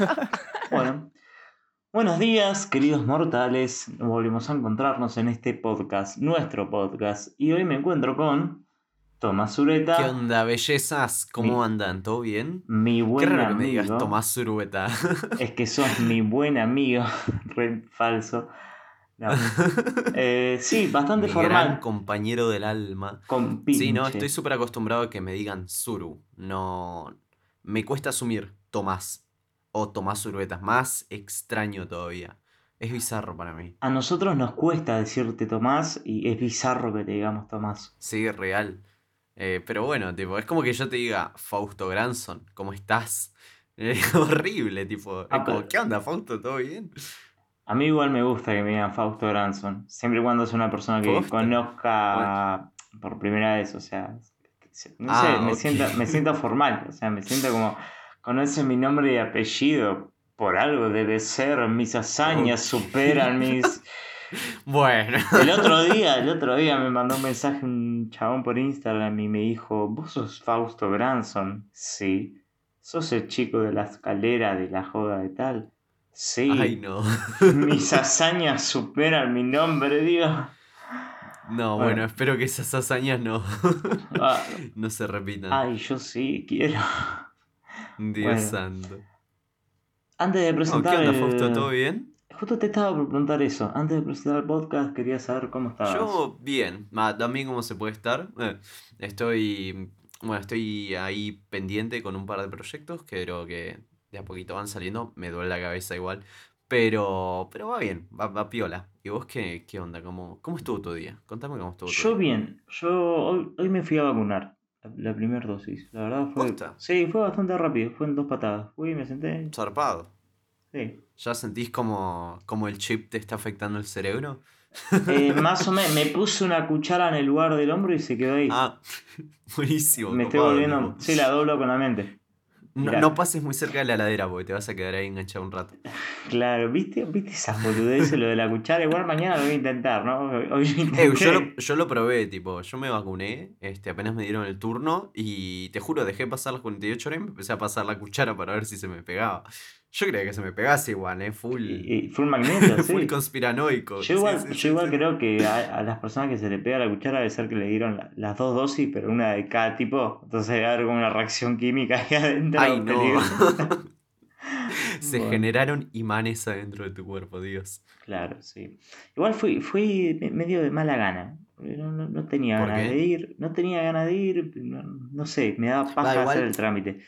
bueno, buenos días, queridos mortales. Volvemos a encontrarnos en este podcast, nuestro podcast. Y hoy me encuentro con Tomás Zureta. ¿Qué onda, bellezas? ¿Cómo andan? ¿Todo bien? Mi buen Qué raro que amigo. me digas Tomás Zureta. Es que sos mi buen amigo. Re falso. No. Eh, sí, bastante Mi formal. gran compañero del alma. Con Sí, no, estoy súper acostumbrado a que me digan Zuru. No. Me cuesta asumir Tomás. O Tomás Zureta. Más extraño todavía. Es bizarro para mí. A nosotros nos cuesta decirte Tomás y es bizarro que te digamos Tomás. Sí, real. Eh, pero bueno, tipo, es como que yo te diga, Fausto Granson, ¿cómo estás? Es horrible, tipo. Es Ah, como, ¿qué onda, Fausto? ¿Todo bien? A mí igual me gusta que me digan Fausto Granson. Siempre y cuando es una persona que Posta. conozca por primera vez. O sea, no Ah, sé, me, ok. siento, me siento formal. O sea, me siento como, conoce mi nombre y apellido. Por algo debe ser, mis hazañas superan mis... Bueno. El otro día, el otro día me mandó un mensaje un chabón por Instagram y me dijo, ¿vos sos Fausto Granson? Sí. ¿Sos el chico de la escalera de la joda de tal? Sí. Ay, no. Mis hazañas superan mi nombre, Dios. No, Bueno. bueno, espero que esas hazañas no, Ah, no se repitan. Ay, yo sí quiero. Dios bueno. santo. Antes de Oh, presentar. ¿Qué onda, Fausto? ¿Todo bien? Justo te estaba por preguntar eso. Antes de presentar el podcast, quería saber cómo estabas. Yo, bien. También cómo se puede estar. Eh, estoy. Bueno, estoy ahí pendiente con un par de proyectos que creo que de a poquito van saliendo. Me duele la cabeza igual. Pero, pero va bien, va, va piola. ¿Y vos qué, qué onda? ¿Cómo, ¿Cómo estuvo tu día? Contame cómo estuvo tu Yo día. bien. Yo hoy, hoy me fui a vacunar. La, la primera dosis. La verdad fue. ¿Posta? Sí, fue bastante rápido. Fue en dos patadas. Fui, me senté. Zarpado. Sí. ¿Ya sentís como, como el chip te está afectando el cerebro? Eh, más o menos. Me puse una cuchara en el lugar del hombro y se quedó ahí. Ah, buenísimo. me estoy volviendo. Sí, la doblo con la mente. No, no pases muy cerca de la heladera porque te vas a quedar ahí enganchado un rato. Claro, ¿viste? ¿Viste esas boludeces lo de la cuchara? Igual mañana lo voy a intentar, ¿no? Hoy lo Eh, yo, lo, yo lo probé, tipo, yo me vacuné, este, apenas me dieron el turno y te juro, dejé pasar las 48 horas y me empecé a pasar la cuchara para ver si se me pegaba. Yo creía que se me pegase igual, ¿eh? Full, Y, y fue un magneto, sí. full conspiranoico. Yo igual, Sí, sí, yo igual sí. creo que a, a las personas que se le pega la cuchara debe ser que le dieron la- las dos dosis, pero una de cada tipo. Entonces debe haber como una reacción química ahí adentro. Ay, no. Se Bueno. generaron imanes adentro de tu cuerpo, Dios. Claro, sí. Igual fui, fui me- medio de mala gana. No, no- no tenía ¿Por ganas qué? de ir. No tenía ganas de ir. No, no sé, me daba paja igual- hacer el trámite.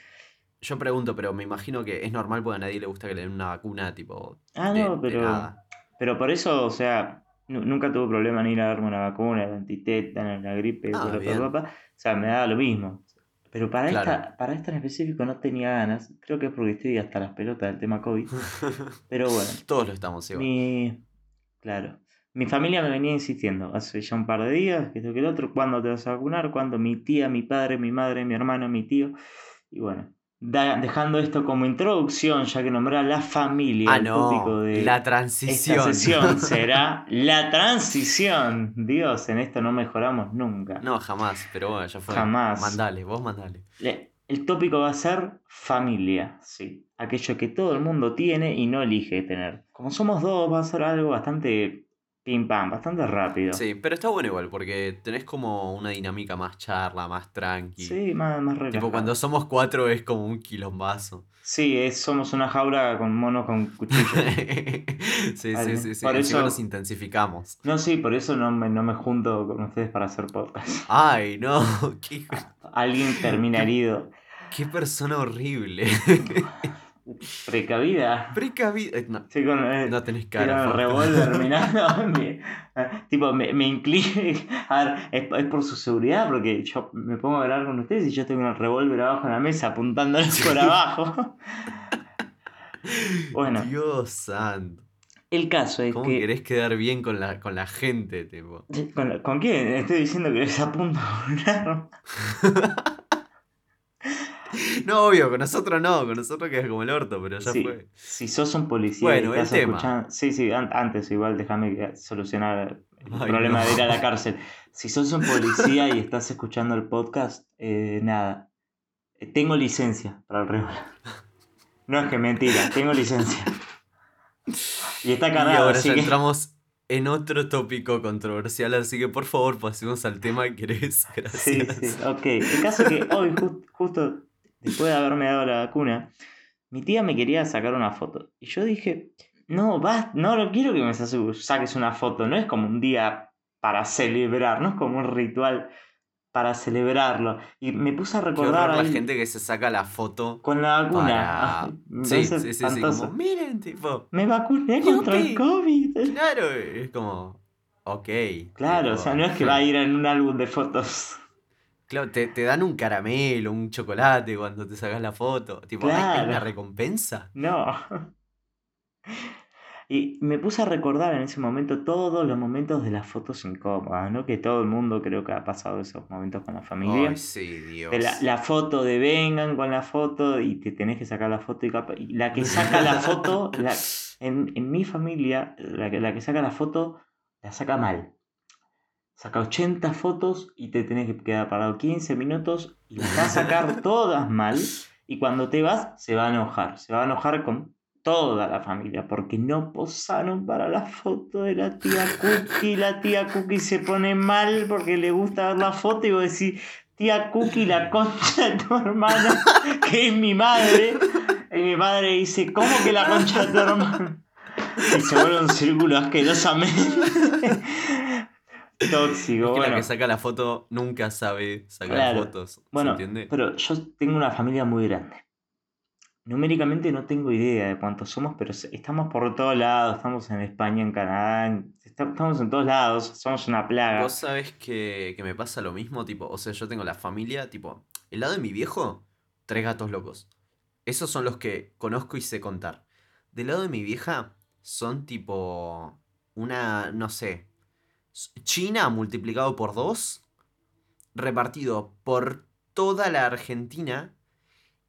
Yo pregunto, pero me imagino que es normal porque a nadie le gusta que le den una vacuna, tipo, Ah, de, no, de pero. nada. Pero por eso, o sea, nu- nunca tuve problema en ir a darme una vacuna, la antitétano, la gripe, Ah, bien. bla, bla. O sea, me daba lo mismo. Pero para Claro. esta, para esta en específico no tenía ganas. Creo que es porque estoy hasta las pelotas del tema COVID. Pero bueno, Todos lo estamos igual. mi. Claro. Mi familia me venía insistiendo hace ya un par de días, que esto que el otro, ¿cuándo te vas a vacunar? ¿Cuándo? Mi tía, mi padre, mi madre, mi hermano, mi tío. Y bueno, da- dejando esto como introducción, ya que nombré a la familia, Ah, el tópico no, de la esta transición. sesión será la transición. Dios, en esto no mejoramos nunca. No, jamás, pero bueno, ya fue. Jamás. Mandale, vos mandale. Le- El tópico va a ser familia, sí. Aquello que todo el mundo tiene y no elige tener. Como somos dos, va a ser algo bastante pim pam, bastante rápido. Sí, pero está bueno igual, porque tenés como una dinámica más charla, más tranqui. Sí, más, más Tipo, relajado. cuando somos cuatro es como un quilombazo. Sí, es- somos una jaula con monos con cuchillos. sí, Vale, sí, sí, sí. por eso- nos intensificamos. No, sí, por eso no me, no me junto con ustedes para hacer podcast. Ay, no, qué, Alguien termina herido. qué persona horrible. Precavida. Precavida. eh, No, Sí, con, eh, no tenés cara. Fausto. revólver mirando. me- tipo, me, me inclino. A ver, es, es por su seguridad, porque yo me pongo a hablar con ustedes y yo tengo el revólver abajo en la mesa apuntándoles por abajo. Bueno, Dios santo. el caso es ¿Cómo que. querés quedar bien con la, con la gente, tipo? ¿Con, con quién? Estoy diciendo que les apunto con un arma. No, obvio, con nosotros no, con nosotros queda como el orto, pero ya Sí, fue. Si sos un policía Bueno, y el tema. escuchando. Sí, sí, an- antes igual déjame que- solucionar el Ay, problema no. de ir a la cárcel. Si sos un policía y estás escuchando el podcast, eh, nada. Eh, Tengo licencia para el revólver. No es que mentira, tengo licencia. Y está Y cargado, ahora así ya que... entramos en otro tópico controversial, así que por favor pasemos al tema que querés. Sí, Gracias. sí, ok. El caso es que hoy, ju- justo después de haberme dado la vacuna, mi tía me quería sacar una foto. Y yo dije, no, vas, no, no quiero que me sa- saques una foto. No es como un día para celebrar, no es como un ritual para celebrarlo. Y me puse a recordar horror la gente que se saca la foto con la vacuna. para... Sí, sí, sí, sí, como, miren, tipo, Me vacuné contra el. COVID. claro, es como, ok. Claro, o sea, no es que va a ir en un álbum de fotos. Claro, te, te dan un caramelo, un chocolate cuando te sacas la foto. Tipo, ¿hay- ¿hay una Claro. recompensa? No. Y me puse a recordar en ese momento todos los momentos de las fotos incómodas, ¿no? Que todo el mundo creo que ha pasado esos momentos con la familia. Ay, sí, Dios. La, la foto de vengan con la foto y te tenés que sacar la foto y, capa- y la que saca la foto, la- en, en mi familia, la la que saca la foto la saca mal. Saca 80 fotos y te tenés que quedar parado 15 minutos y las va a sacar todas mal. Y cuando te vas, se va a enojar. Se va a enojar con toda la familia porque no posaron para la foto de la tía Cookie. La tía Cookie se pone mal porque le gusta ver la foto y vos decís, tía Cookie, la concha de tu hermana, que es mi madre. Y mi madre dice, ¿cómo que la concha de tu hermana? Y se vuelve un círculo asquerosamente tóxico. Es que la que saca la foto nunca sabe sacar Claro. fotos. ¿Se Bueno, entiende? pero yo tengo una familia muy grande. Numéricamente no tengo idea de cuántos somos, pero estamos por todos lados. Estamos en España, en Canadá, en- estamos en todos lados. Somos una plaga. Vos sabés que, que me pasa lo mismo, tipo, o sea, yo tengo la familia, tipo, el lado de mi viejo, tres gatos locos. Esos son los que conozco y sé contar. Del lado de mi vieja, son tipo una, no sé, China multiplicado por dos, repartido por toda la Argentina.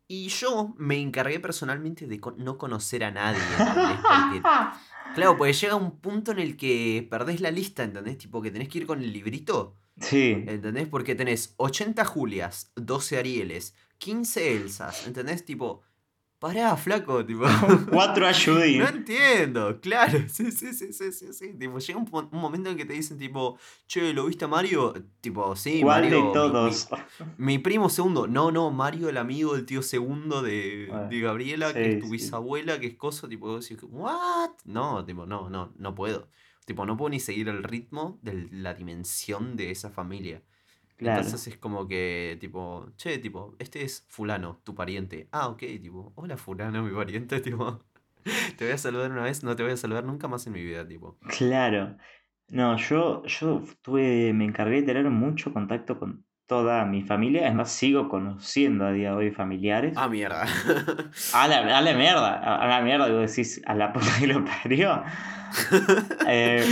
Y yo me encargué personalmente de no conocer a nadie, Claro, pues llega un punto en el que perdés la lista, ¿entendés? Tipo que tenés que ir con el librito, Sí, ¿entendés? Porque tenés 80 Julias, 12 Arieles, 15 Elsas, ¿entendés? Tipo, pará, flaco, tipo. cuatro ayudín. No entiendo, claro, sí, sí, sí, sí, sí, sí. Tipo, llega un, momento en que te dicen, tipo, che, ¿lo viste a Mario? Tipo, sí, ¿Cuál Mario. de todos? Mi, mi primo segundo. No, no, Mario, el amigo del tío segundo de, Bueno, de Gabriela, que es tu sí. bisabuela, que es cosa, tipo, decís, ¿what? No, tipo, no, no, no puedo. Tipo, no puedo ni seguir el ritmo de la dimensión de esa familia. Claro. Entonces es como que, tipo, che, tipo, este es fulano, tu pariente. Ah, ok, tipo, hola fulano, mi pariente, tipo, te voy a saludar una vez, no te voy a saludar nunca más en mi vida, tipo. Claro. No, yo, yo tuve, me encargué de tener mucho contacto con toda mi familia. Es más, sigo conociendo a día de hoy familiares. Ah, mierda. A la, a la mierda, a, la mierda, vos decís, a la puta que lo parió. Eh,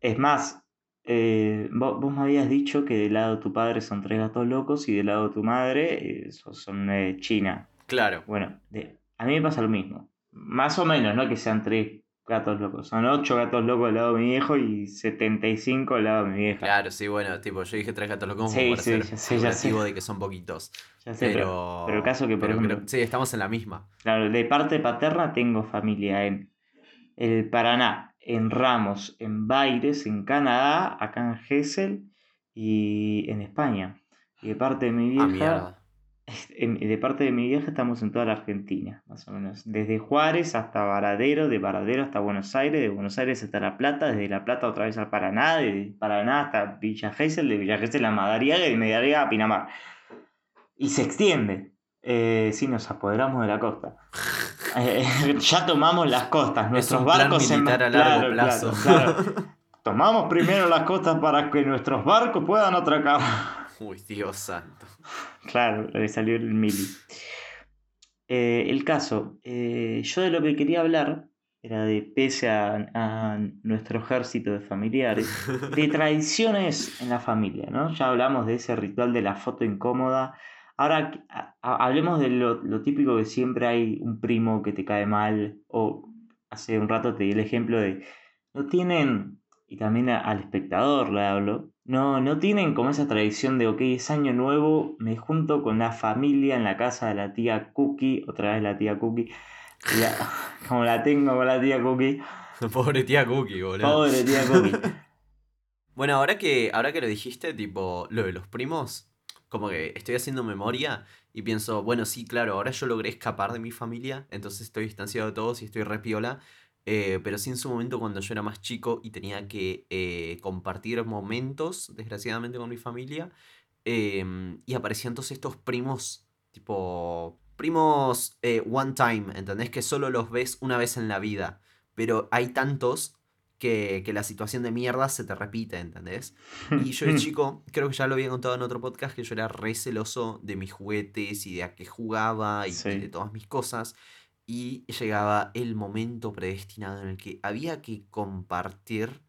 es más, eh, vos, vos me habías dicho que del lado de tu padre son tres gatos locos y del lado de tu madre eh, son, eh, China. Claro. Bueno, de- a mí me pasa lo mismo. Más o menos, no que sean tres gatos locos. Son ocho gatos locos del lado de mi viejo y 75 del lado de mi vieja. Claro, sí, bueno, tipo, yo dije tres gatos locos como Sí, para sí, ser ya sé, ya sé. de que son poquitos. Ya sé, pero, Pero, pero el caso que, por pero ejemplo, creo- sí, estamos en la misma. claro, de parte paterna tengo familia en el Paraná, en Ramos, en Baires, en Canadá, acá en Gesell y en España. Y de parte de mi Ah, vieja, de parte de mi vieja estamos en toda la Argentina, más o menos. Desde Juárez hasta Varadero, de Varadero hasta Buenos Aires, de Buenos Aires hasta La Plata, desde La Plata otra vez al Paraná, de Paraná hasta Villa Gesell, de Villa Gesell a Madariaga y de Madariaga a Pinamar. Y se extiende. Eh, sí, nos apoderamos de la costa. Eh, ya tomamos las costas, nuestros un plan barcos en militar a largo claro, plazo. claro, claro. Tomamos primero las costas para que nuestros barcos puedan atracar. Uy, Dios santo. Claro, le salió el mili. Eh, el caso, eh, yo de lo que quería hablar era de, pese a, a nuestro ejército de familiares, de tradiciones en la familia, ¿no? Ya hablamos de ese ritual de la foto incómoda. Ahora hablemos de lo, lo típico que siempre hay un primo que te cae mal, o hace un rato te di el ejemplo de, no tienen, y también a- al espectador le hablo, no, no tienen como esa tradición de, ok, es año nuevo, me junto con la familia en la casa de la tía Cookie, otra vez la tía Cookie, como la tengo con la tía Cookie. Pobre tía Cookie, boludo. Pobre tía Cookie. bueno, ahora que, ahora que lo dijiste, tipo, lo de los primos, como que estoy haciendo memoria y pienso, bueno, sí, claro, ahora yo logré escapar de mi familia, entonces estoy distanciado de todos y estoy repiola. Eh, pero sí en su momento cuando yo era más chico y tenía que eh, compartir momentos, desgraciadamente, con mi familia. Em, y aparecían todos estos primos, tipo, primos eh, one time, ¿entendés? Que solo los ves una vez en la vida. Pero hay tantos que, que, la situación de mierda se te repite, ¿entendés? Y yo de chico, creo que ya lo había contado en otro podcast, que yo era re celoso de mis juguetes y de a qué jugaba y de todas mis cosas y llegaba el momento predestinado en el que había que compartir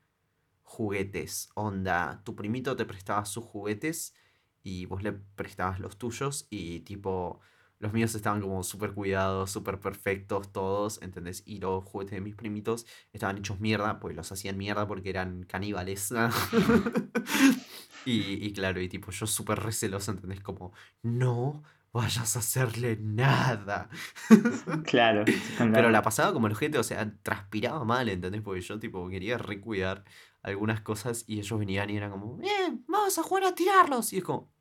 juguetes. Onda, tu primito te prestaba sus juguetes y vos le prestabas los tuyos y tipo, los míos estaban como súper cuidados, súper perfectos todos, ¿entendés? Y los juguetes de mis primitos estaban hechos mierda, pues los hacían mierda porque eran caníbales. y, y claro, y tipo, yo súper receloso, ¿entendés? Como, no vayas a hacerle nada. Claro. Pero la pasaba como el gente, o sea, transpiraba mal, ¿entendés? Porque yo, tipo, quería recuidar algunas cosas y ellos venían y eran como, bien, vamos a jugar a tirarlos. Y es como,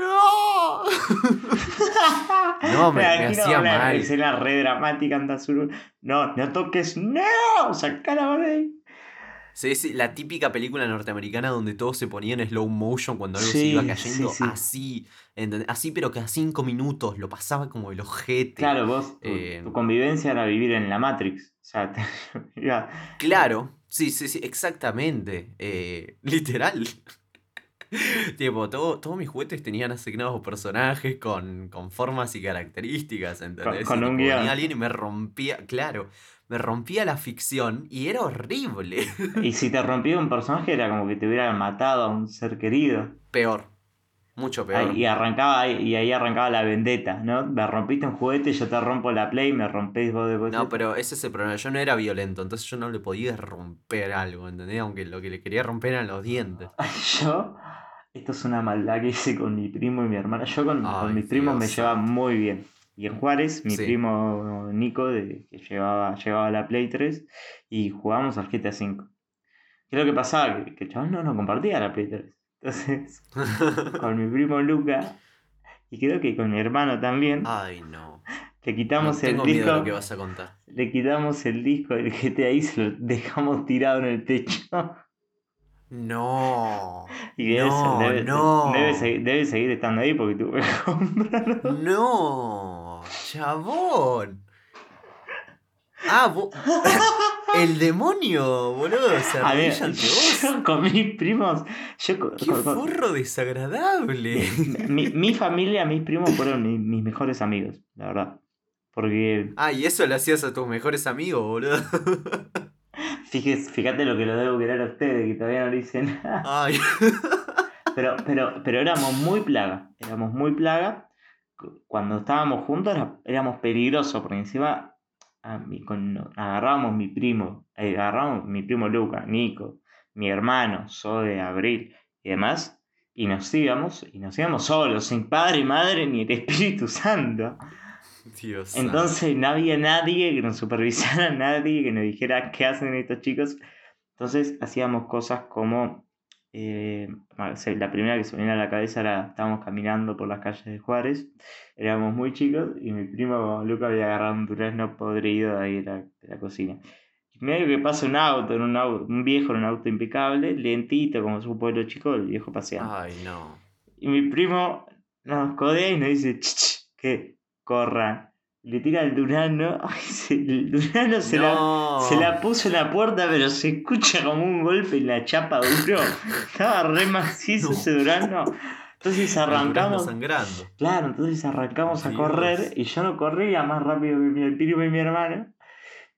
¡No! no, me, me hacía mal. Escena re dramática, No, no toques, ¡no! Saca la ahí. Sí, la típica película norteamericana donde todo se ponía en slow motion cuando algo se iba cayendo. así, así, pero que a cinco minutos lo pasaba como el ojete. Claro, vos, tu, eh, convivencia era vivir en la Matrix. O sea, Claro, sí, sí, sí, exactamente. Eh, literal. tipo, todos mis juguetes tenían asignados personajes con, con formas y características, ¿entendés? Con, un guion. alguien y me rompía, claro, me rompía la ficción y era horrible. Y si te rompía un personaje era como que te hubiera matado a un ser querido. Peor. Mucho peor. y arrancaba y ahí arrancaba la vendetta, ¿no? Me rompiste un juguete, yo te rompo la play, me rompéis vos de No, pero ese es el problema. Yo no era violento, entonces yo no le podía romper algo, ¿entendés? Aunque lo que le quería romper eran los dientes. yo, esto es una maldad que hice con mi primo y mi hermana. Yo con, mis primos me llevaba muy bien y en Juárez, mi primo Nico, de, que llevaba, llevaba la Play 3, y jugábamos al GTA V. ¿Qué es lo que pasaba? Que, el chaval no, no compartía la Play 3. Entonces, con mi primo Luca, y creo que con mi hermano también. Ay, no. Le quitamos el disco. lo que vas a contar. Le quitamos el disco del GTA y se lo dejamos tirado en el techo. No. Y no, debe, no. Debe, seguir, estando ahí porque tuve que comprarlo. No, chabón. Ah, el demonio, boludo, se arrodilla ante vos. Yo con mis primos. Yo, Qué forro desagradable. Mi, mi, familia, mis primos fueron mis mejores amigos, la verdad. Porque. Ah, y eso lo hacías a tus mejores amigos, boludo. Fíjate lo que lo debo querer a ustedes, que todavía no dicen nada. Pero, pero, pero éramos muy plaga, éramos muy plaga. Cuando estábamos juntos éramos peligrosos, porque encima agarrábamos mi primo, eh, agarrábamos mi primo Luca, Nico, mi hermano, Zoe, Abril y demás, y nos íbamos, y nos íbamos solos, sin padre madre ni el Espíritu Santo. Entonces no había nadie que nos supervisara, nadie que nos dijera qué hacen estos chicos. Entonces hacíamos cosas como, eh, la primera que se me venía a la cabeza era, estábamos caminando por las calles de Juárez, éramos muy chicos y mi primo Luca había agarrado un durazno podrido de ahí de la, cocina. Y medio que pasa un auto, en un, auto, un viejo en un auto impecable, lentito como su pueblo chico, el viejo paseando. Ay, no. Y mi primo nos codea y nos dice, ch, ¿qué? Corran. Le tira el Durano. el Durano se, la, se la puso en la puerta, pero se escucha como un golpe en la chapa duro. Estaba re macizo ese Durano. Entonces arrancamos. Sangrando. Claro, entonces arrancamos a correr y yo no corría más rápido que mi primo y mi hermano.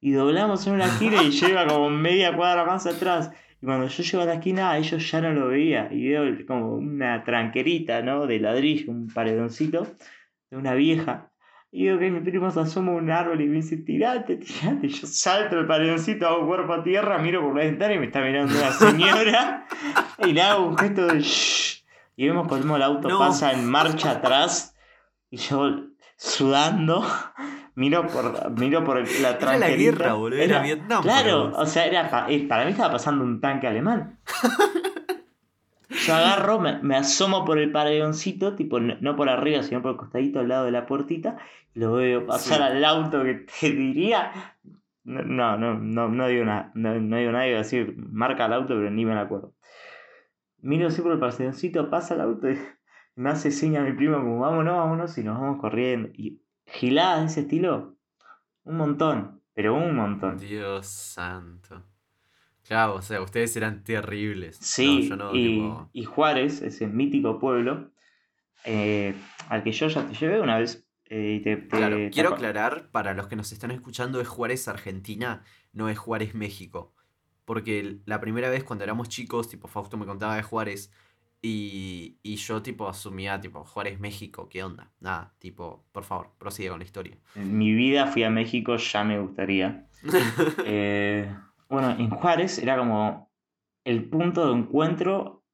Y doblamos en una esquina y yo iba como media cuadra más atrás. Y cuando yo llego a la esquina, ellos ya no lo veía. Y veo como una tranquerita, ¿no? De ladrillo, un paredoncito de una vieja Y veo que mi primo se asoma a un árbol y me dice, tirate, tirate. Yo salto el paredoncito, hago cuerpo a tierra, miro por la ventana y me está mirando una señora. y le hago un gesto de shh. Y vemos cómo el auto No. pasa en marcha atrás. Y yo sudando. Miro por, miro por la Era la guerra, boludo. Era, Vietnam. Claro, o sea, era eh, para mí estaba pasando un tanque alemán. Yo agarro, me, me asomo por el paredoncito, tipo, no, no por arriba, sino por el costadito al lado de la puertita, y lo veo pasar Sí. al auto que te diría. No, no, no, no, no digo nada, no, no digo nada, iba a decir, marca el auto, pero ni me acuerdo. Miro así por el paredoncito, pasa el auto y me hace seña mi primo como vámonos, vámonos, y nos vamos corriendo. Y giladas de ese estilo, un montón, pero un montón. Dios santo. Claro, o sea, ustedes eran terribles. Sí, No, yo no, y, tipo. y Juárez, ese mítico pueblo, eh, al que yo ya te llevé una vez. eh, te, te- Claro, te quiero aclarar para los que nos están escuchando es Juárez Argentina, no es Juárez México. Porque la primera vez cuando éramos chicos, tipo Fausto me contaba de Juárez y, y yo tipo asumía tipo Juárez México, ¿qué onda? Nada, tipo, por favor, prosigue con la historia. En mi vida fui a México, ya me gustaría. Eh, bueno, en Juárez era como el punto de encuentro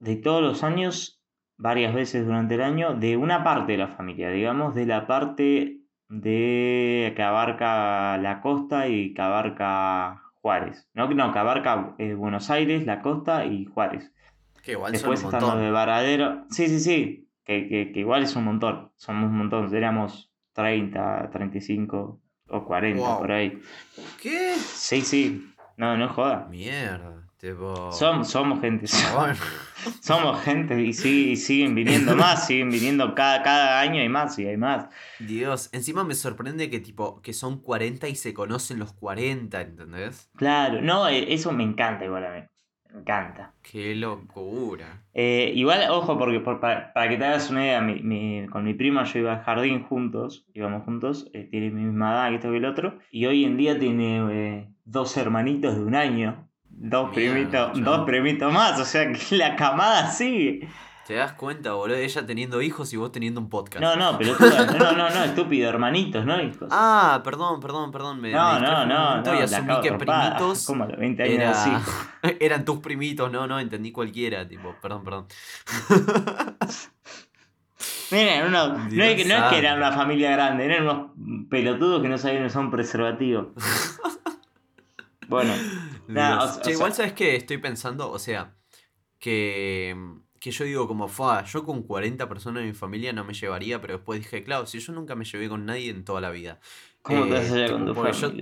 de todos los años, varias veces durante el año, de una parte de la familia, digamos, de la parte de que abarca la costa y que abarca Juárez. No, no que abarca eh, Buenos Aires, la costa y Juárez. que igual Después son un están los de Varadero. Sí, sí, sí. Que, que, que igual es un montón. Somos un montón. Éramos 30, 35 o 40 Wow. por ahí. ¿Qué? Sí, sí. No, no joda. Mierda, tipo. Som- somos gente. Chabón. Somos gente y, sí, y siguen viniendo más. Siguen viniendo cada, cada año y más y hay más. Dios, encima me sorprende que tipo, que son 40 y se conocen los 40, ¿entendés? Claro. No, eh, eso me encanta igual a mí. Me encanta. Qué locura. Eh, igual, ojo, porque por- para, para que te hagas una idea, mi- mi- con mi prima yo iba al jardín juntos, íbamos juntos, eh, tiene mi misma edad que esto que el otro, y hoy en día tiene eh, dos hermanitos de un año, dos primitos, dos primitos más, o sea que la camada sigue. ¿Te das cuenta, boludo? Ella teniendo hijos y vos teniendo un podcast. No, no, pero no, no, no, estúpido, hermanitos, ¿no? Hijos. Ah, perdón, perdón, perdón. Me, no, me no, no, no, y asumí que primitos los 20 años era... así. eran tus primitos. No, no, entendí cualquiera. Tipo, perdón, perdón. Miren, uno, no, es que, no es que eran una familia grande, eran unos pelotudos que no sabían usar un preservativo. Bueno, o Che, sea- igual sabes que estoy pensando, o sea, que, que yo digo como, fa, yo con 40 personas en mi familia no me llevaría, pero después dije, claro, si yo nunca me llevé con nadie en toda la vida. ¿cómo te Eh, vas a llevar con tipo, tu porque yo-?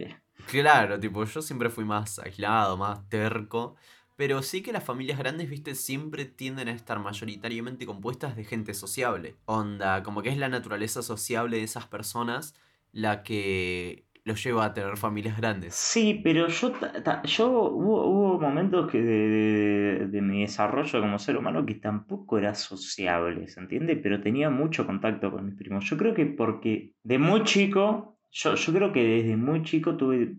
Claro, tipo, yo siempre fui más aislado, más terco. Pero sí que las familias grandes, viste, siempre tienden a estar mayoritariamente compuestas de gente sociable. Onda, como que es la naturaleza sociable de esas personas la que los lleva a tener familias grandes. Sí, pero yo, yo hubo, hubo momentos que de, de- de mi desarrollo como ser humano que tampoco era sociable, ¿se entiende? Pero tenía mucho contacto con mis primos. Yo creo que porque de muy chico, yo, yo creo que desde muy chico tuve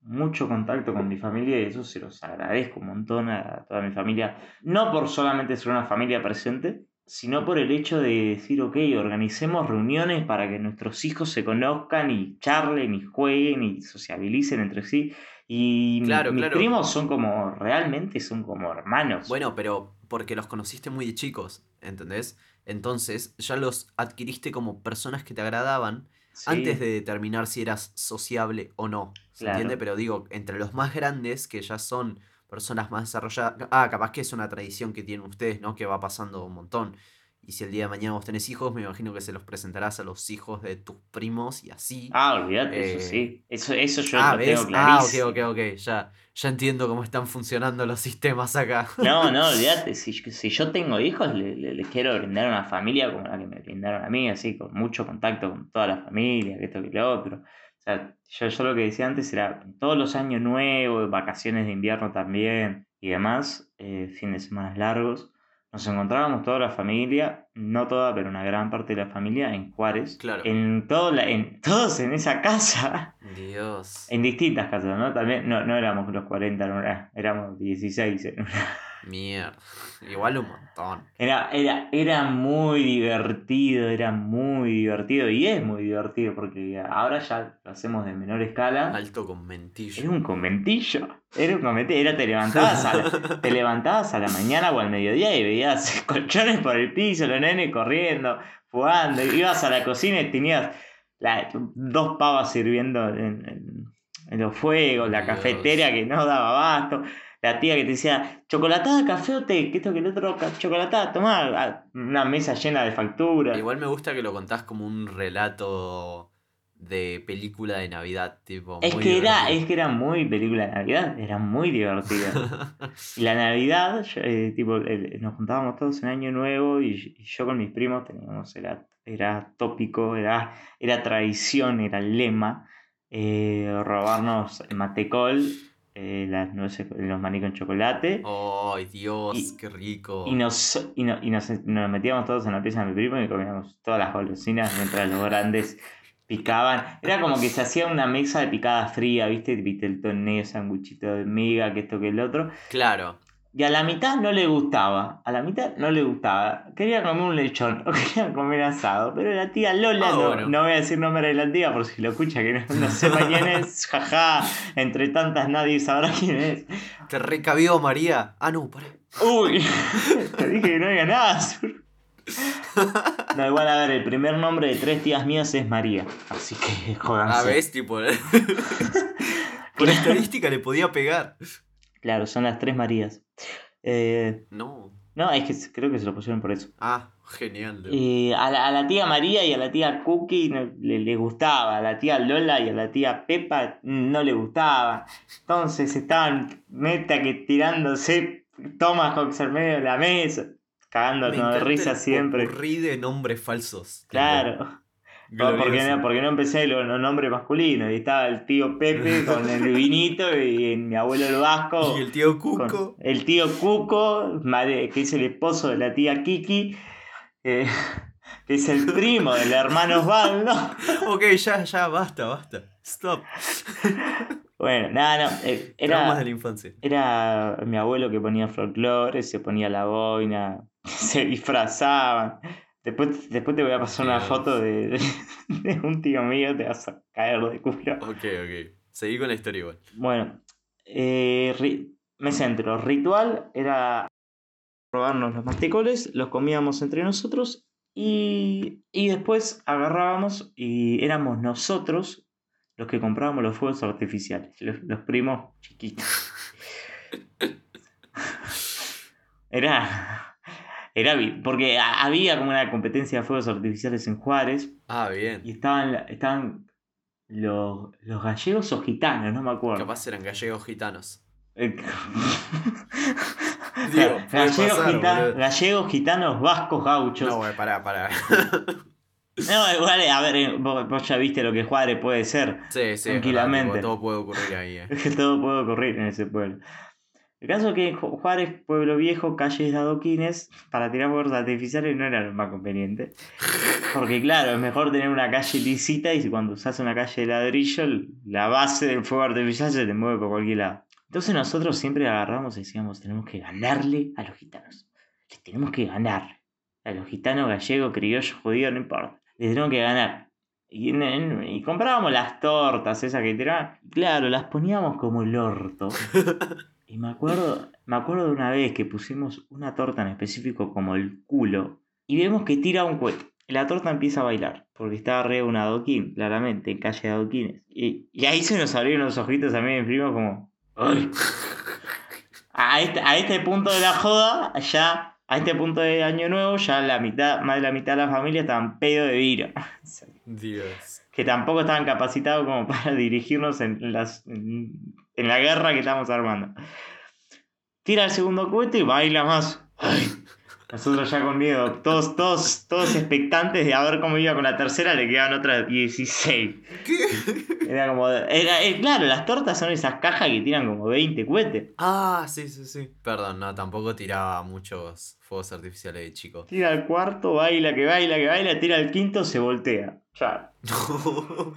mucho contacto con mi familia y eso se los agradezco un montón a toda mi familia. No por solamente ser una familia presente, sino por el hecho de decir, ok, organicemos reuniones para que nuestros hijos se conozcan y charlen y jueguen y sociabilicen entre sí. Y Claro, mis claro. primos son como, realmente son como hermanos. Bueno, pero porque los conociste muy de chicos, ¿entendés? Entonces ya los adquiriste como personas que te agradaban Sí, antes de determinar si eras sociable o no. ¿Se Claro. entiende? Pero digo, entre los más grandes, que ya son personas más desarrolladas. Ah, capaz que es una tradición que tienen ustedes, ¿no? Que va pasando un montón. Y si el día de mañana vos tenés hijos, me imagino que se los presentarás a los hijos de tus primos y así. Ah, olvídate, Eh, eso sí. Eso, eso yo ah, lo ¿ves? tengo Ah, ok, clarísimo. ok, ok. Ya, ya entiendo cómo están funcionando los sistemas acá. No, no, olvídate, si, si yo tengo hijos, le- le- les quiero brindar una familia como la que me brindaron a mí, así, con mucho contacto con toda la familia, que esto que lo otro. O sea, yo, yo lo que decía antes era todos los años nuevos, vacaciones de invierno también y demás, eh, fin de semana largos, nos encontrábamos toda la familia, no toda, pero una gran parte de la familia en Juárez. Claro. En, todo la, en todos en esa casa. Dios. En distintas casas, ¿no? También no, no éramos los 40, no era- éramos 16 en una. Mierda. Igual un montón. Era, era, era muy divertido, era muy divertido y es muy divertido porque ahora ya lo hacemos de menor escala. Alto conventillo. Era un conventillo. Era un conventillo. Era te levantabas, a la, te levantabas a la mañana o al mediodía y veías colchones por el piso, los nenes corriendo, jugando. Ibas a la cocina y tenías la- dos pavas sirviendo en, en- en los fuegos, la Dios. cafetera que no daba abasto. La tía que te decía, chocolatada, café o té, que esto que el otro, chocolatada, tomá, una mesa llena de facturas. Igual me gusta que lo contás como un relato de película de Navidad, tipo. Es muy que, era, es que era muy película de Navidad, era muy divertida. Y la Navidad, yo, eh, tipo, nos juntábamos todos en Año Nuevo y, y yo con mis primos teníamos, era, era tópico, era, era tradición, era lema, eh, robarnos el matecol, eh, las nueces, los maní con chocolate. ¡Ay, Dios! Y- ¡Qué rico! Y, nos, y, no- y nos, nos metíamos todos en la pieza de mi primo y comíamos todas las golosinas mientras los grandes picaban. Era como que se hacía una mesa de picada fría, ¿viste? Viste el torneo, sanguchito de miga, que esto que el otro. Claro. Y a la mitad no le gustaba. A la mitad no le gustaba. Quería comer un lechón o quería comer asado. Pero la tía Lola, Ah, no, bueno. no voy a decir nombre de la tía por si lo escucha, que no, no sepa quién es. Jaja, entre tantas nadie sabrá quién es. ¿Te recabió María? Ah, no, pará. Uy, te dije que no había nada. No, igual a ver, el primer nombre de tres tías mías es María. Así que jódanse. Ah, ¿ves? Tipo. Por estadística le podía pegar. Claro, son las tres Marías. Eh, No. no, es que creo que se lo pusieron por eso. Ah, genial. Eh, a, la, a la tía María y a la tía Cookie no- le, le gustaba, a la tía Lola y a la tía Pepa no le gustaba. Entonces estaban meta que tirándose Tomahawks al medio de la mesa, Me cagándonos de encanta risa siempre. popurrí de nombres falsos. Claro. No, porque, no, porque no empecé los, los nombres masculinos. Y estaba el tío Pepe con el vinito y mi abuelo el Vasco. Y el tío Cuco. el tío Cuco, madre- que es el esposo de la tía Kiki. eh, que es el primo del hermano Osvaldo. Ok, ya, ya, basta, basta. Stop. Bueno, nada, no. eh, Traumas era, de la infancia. era mi abuelo que ponía folclore, se ponía la boina, se disfrazaban. Después, después te voy a pasar una foto de, de- de un tío mío, te vas a caer de culo. Ok, ok. Seguí con la historia igual. Bueno, eh, ri- me centro. Ritual era robarnos los masticoles, los comíamos entre nosotros y, y después agarrábamos y éramos nosotros los que comprábamos los fuegos artificiales, los, los primos chiquitos. Era, era porque ha- había como una competencia de fuegos artificiales en Juárez Ah, bien. y estaban, estaban los, los gallegos o gitanos, no me acuerdo. Capaz eran gallegos gitanos. Eh, Digo, gallegos, pasar, gitanos, vascos, gauchos. No, No, güey, pará, pará. igual, a ver, eh, vos, vos ya viste lo que Juárez puede ser. Sí, sí. Tranquilamente. verdad, tipo, todo puede ocurrir ahí. eh. Todo puede ocurrir en ese pueblo. El caso es que Ju- Juárez, pueblo viejo, calles de adoquines, para tirar fuegos artificiales no era lo más conveniente. Porque claro, es mejor tener una calle lisita y cuando usas una calle de ladrillo, la base del fuego artificial se te mueve por cualquier lado. Entonces nosotros siempre agarramos y decíamos, tenemos que ganarle a los gitanos. Les tenemos que ganar. A los gitanos, gallegos, criollos, judíos, no importa. Les tenemos que ganar. Y, en- comprábamos las tortas esas que tiraban. Claro, las poníamos como el orto. Y me acuerdo, me acuerdo de una vez que pusimos una torta en específico como el culo. Y vemos que tira un cohete. La torta empieza a bailar. Porque estaba arriba un adoquín, claramente, en calle de adoquines. Y, y ahí se nos abrieron los ojitos a mí mi primo como... "Ay". A este, a este punto de la joda, ya... A este punto de año nuevo, ya la mitad, más de la mitad de la familia estaban pedo de vira. Dios. Que tampoco estaban capacitados como para dirigirnos en, las, en, en la guerra que estamos armando. Tira el segundo cohete y baila más. Ay, nosotros ya con miedo, todos, todos, todos expectantes de a ver cómo iba con la tercera, le quedaban otras 16. ¿Qué? Era como. Era, eh, claro, las tortas son esas cajas que tiran como 20 cohetes. Ah, sí, sí, sí. Perdón, no, tampoco tiraba muchos fuegos artificiales de chico. Tira el cuarto, baila, que baila, que baila, tira el quinto, se voltea. Ya.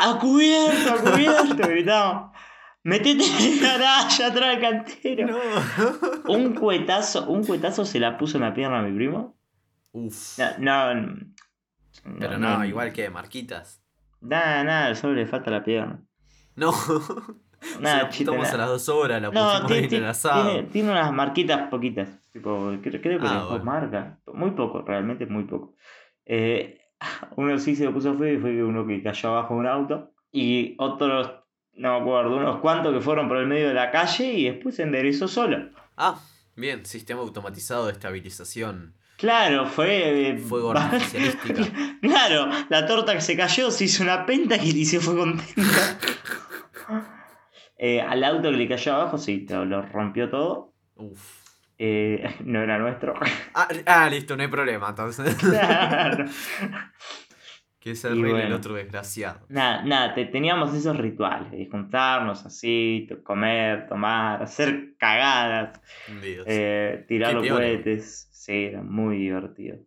¡A cubierto, a cubierto! Gritamos. Metete en garage atrás del cantero. No. Un cuetazo, un cuetazo se la puso en la pierna a mi primo. Uf. No, no. Pero no, igual que Marquitas. Nada, nada, solo le falta la pierna. No. Nada, Se la a las dos horas, la No, pusimos en el asado. tiene- tiene unas marquitas poquitas. Tipo, creo, creo que Ah, bueno. marcas. Muy poco, realmente muy poco. Eh, uno sí se lo puso feo y fue uno que cayó abajo de un auto. Y otros, no me acuerdo, unos cuantos que fueron por el medio de la calle y después se enderezó solo. Ah, bien, sistema automatizado de estabilización. Claro, fue. eh, Fuego artificialística. Claro, la torta que se cayó se hizo una penta y, se fue contenta. Eh, al auto que le cayó abajo, sí, lo, lo rompió todo. Uf. Eh, no era nuestro. Ah, ah, listo, no hay problema, entonces. Claro. que se Y arregle el bueno. otro desgraciado. Nada, nada, te- teníamos esos rituales de juntarnos así, comer, tomar, hacer cagadas, Dios. eh, tirar Qué los piola. cohetes. Sí, era muy divertido.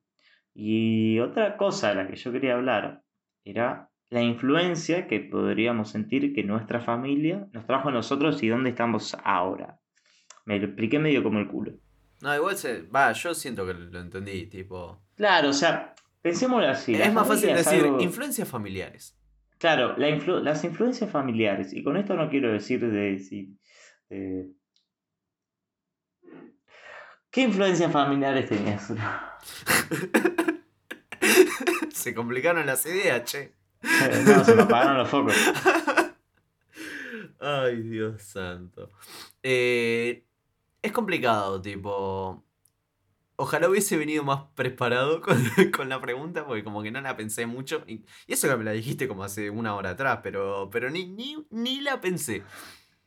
Y otra cosa de la que yo quería hablar era la influencia que podríamos sentir que nuestra familia nos trajo a nosotros y dónde estamos ahora. Me lo expliqué medio como el culo. No, igual se. Va, yo siento que lo entendí, tipo. Claro, o sea, pensémoslo así. es más fácil decir algo- influencias familiares. Claro, la influ- las influencias familiares, y con esto no quiero decir de si. ¿Qué influencias familiares tenías? se complicaron las ideas, che. no, se me apagaron los focos. Ay, Dios santo. Eh, es complicado, tipo. Ojalá hubiese venido más preparado con, con la pregunta, porque como que no la pensé mucho. Y, y eso que me la dijiste como hace una hora atrás, pero, pero ni, ni, ni la pensé.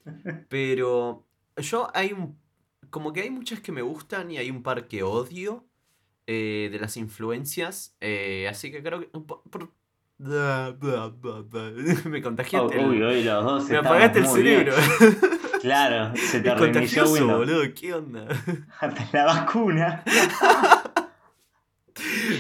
Pero yo hay un. Como que hay muchas que me gustan y hay un par que odio eh, de las influencias. eh, así que creo que. por- me contagiaste. el- Oh, uy, uy, los dos. me apagaste el cerebro. Claro, se te reinició Windows. boludo. ¿Qué onda? Hasta la vacuna.